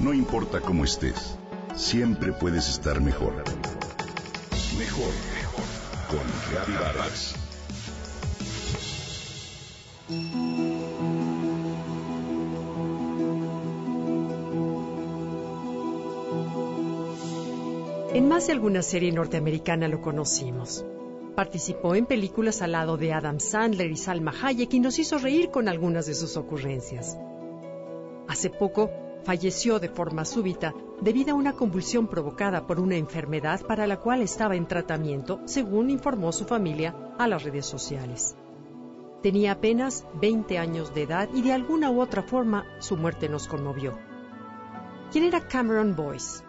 No importa cómo estés, siempre puedes estar mejor. Mejor, mejor. Con Reavivadas. En más de alguna serie norteamericana lo conocimos. Participó en películas al lado de Adam Sandler y Salma Hayek y nos hizo reír con algunas de sus ocurrencias. Hace poco falleció de forma súbita debido a una convulsión provocada por una enfermedad para la cual estaba en tratamiento, según informó su familia a las redes sociales. Tenía apenas 20 años de edad y de alguna u otra forma su muerte nos conmovió. ¿Quién era Cameron Boyce?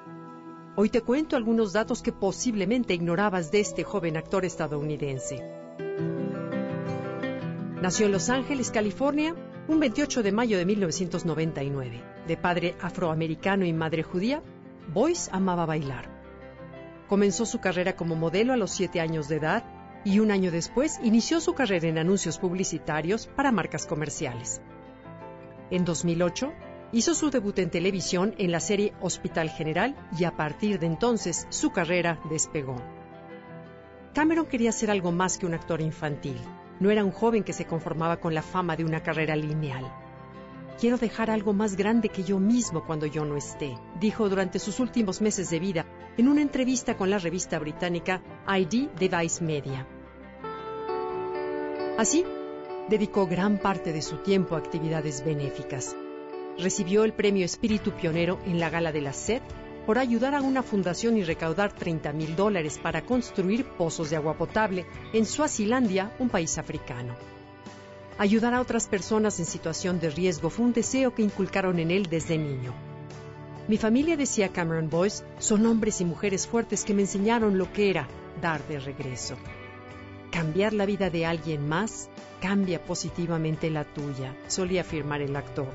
Hoy te cuento algunos datos que posiblemente ignorabas de este joven actor estadounidense. Nació en Los Ángeles, California, un 28 de mayo de 1999. De padre afroamericano y madre judía, Boyce amaba bailar. Comenzó su carrera como modelo a los 7 años de edad y un año después inició su carrera en anuncios publicitarios para marcas comerciales. En 2008 Hizo su debut en televisión en la serie Hospital General y a partir de entonces su carrera despegó. Cameron quería ser algo más que un actor infantil. No era un joven que se conformaba con la fama de una carrera lineal. Quiero dejar algo más grande que yo mismo cuando yo no esté, dijo durante sus últimos meses de vida en una entrevista con la revista británica ID Device Media. Así, dedicó gran parte de su tiempo a actividades benéficas recibió el premio Espíritu Pionero en la Gala de la SED por ayudar a una fundación y recaudar 30 mil dólares para construir pozos de agua potable en Suazilandia, un país africano. Ayudar a otras personas en situación de riesgo fue un deseo que inculcaron en él desde niño. Mi familia, decía Cameron Boyce, son hombres y mujeres fuertes que me enseñaron lo que era dar de regreso. Cambiar la vida de alguien más cambia positivamente la tuya, solía afirmar el actor.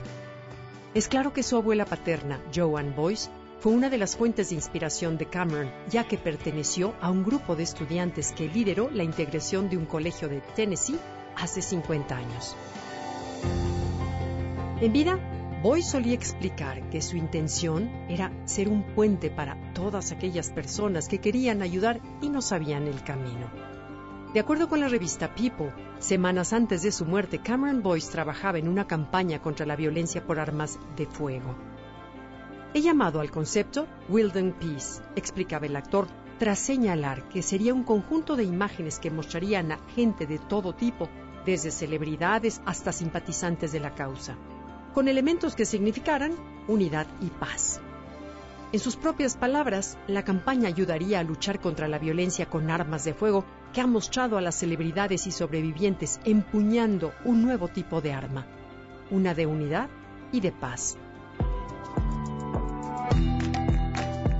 Es claro que su abuela paterna, Joan Boyce, fue una de las fuentes de inspiración de Cameron, ya que perteneció a un grupo de estudiantes que lideró la integración de un colegio de Tennessee hace 50 años. En vida, Boyce solía explicar que su intención era ser un puente para todas aquellas personas que querían ayudar y no sabían el camino. De acuerdo con la revista People, semanas antes de su muerte, Cameron Boyce trabajaba en una campaña contra la violencia por armas de fuego. He llamado al concepto Wilden Peace, explicaba el actor, tras señalar que sería un conjunto de imágenes que mostrarían a gente de todo tipo, desde celebridades hasta simpatizantes de la causa, con elementos que significaran unidad y paz. En sus propias palabras, la campaña ayudaría a luchar contra la violencia con armas de fuego que ha mostrado a las celebridades y sobrevivientes empuñando un nuevo tipo de arma, una de unidad y de paz.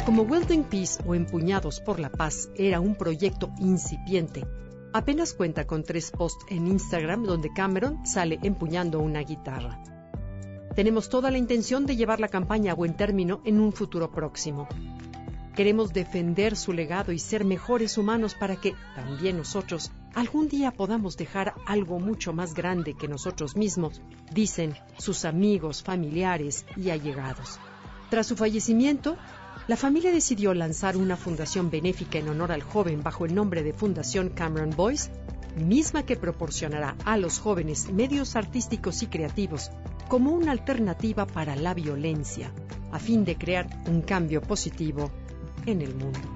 Como Wielding Peace o Empuñados por la Paz era un proyecto incipiente, apenas cuenta con tres posts en Instagram donde Cameron sale empuñando una guitarra. Tenemos toda la intención de llevar la campaña a buen término en un futuro próximo. Queremos defender su legado y ser mejores humanos para que también nosotros algún día podamos dejar algo mucho más grande que nosotros mismos, dicen sus amigos, familiares y allegados. Tras su fallecimiento, la familia decidió lanzar una fundación benéfica en honor al joven bajo el nombre de Fundación Cameron Boyce, misma que proporcionará a los jóvenes medios artísticos y creativos como una alternativa para la violencia, a fin de crear un cambio positivo en el mundo.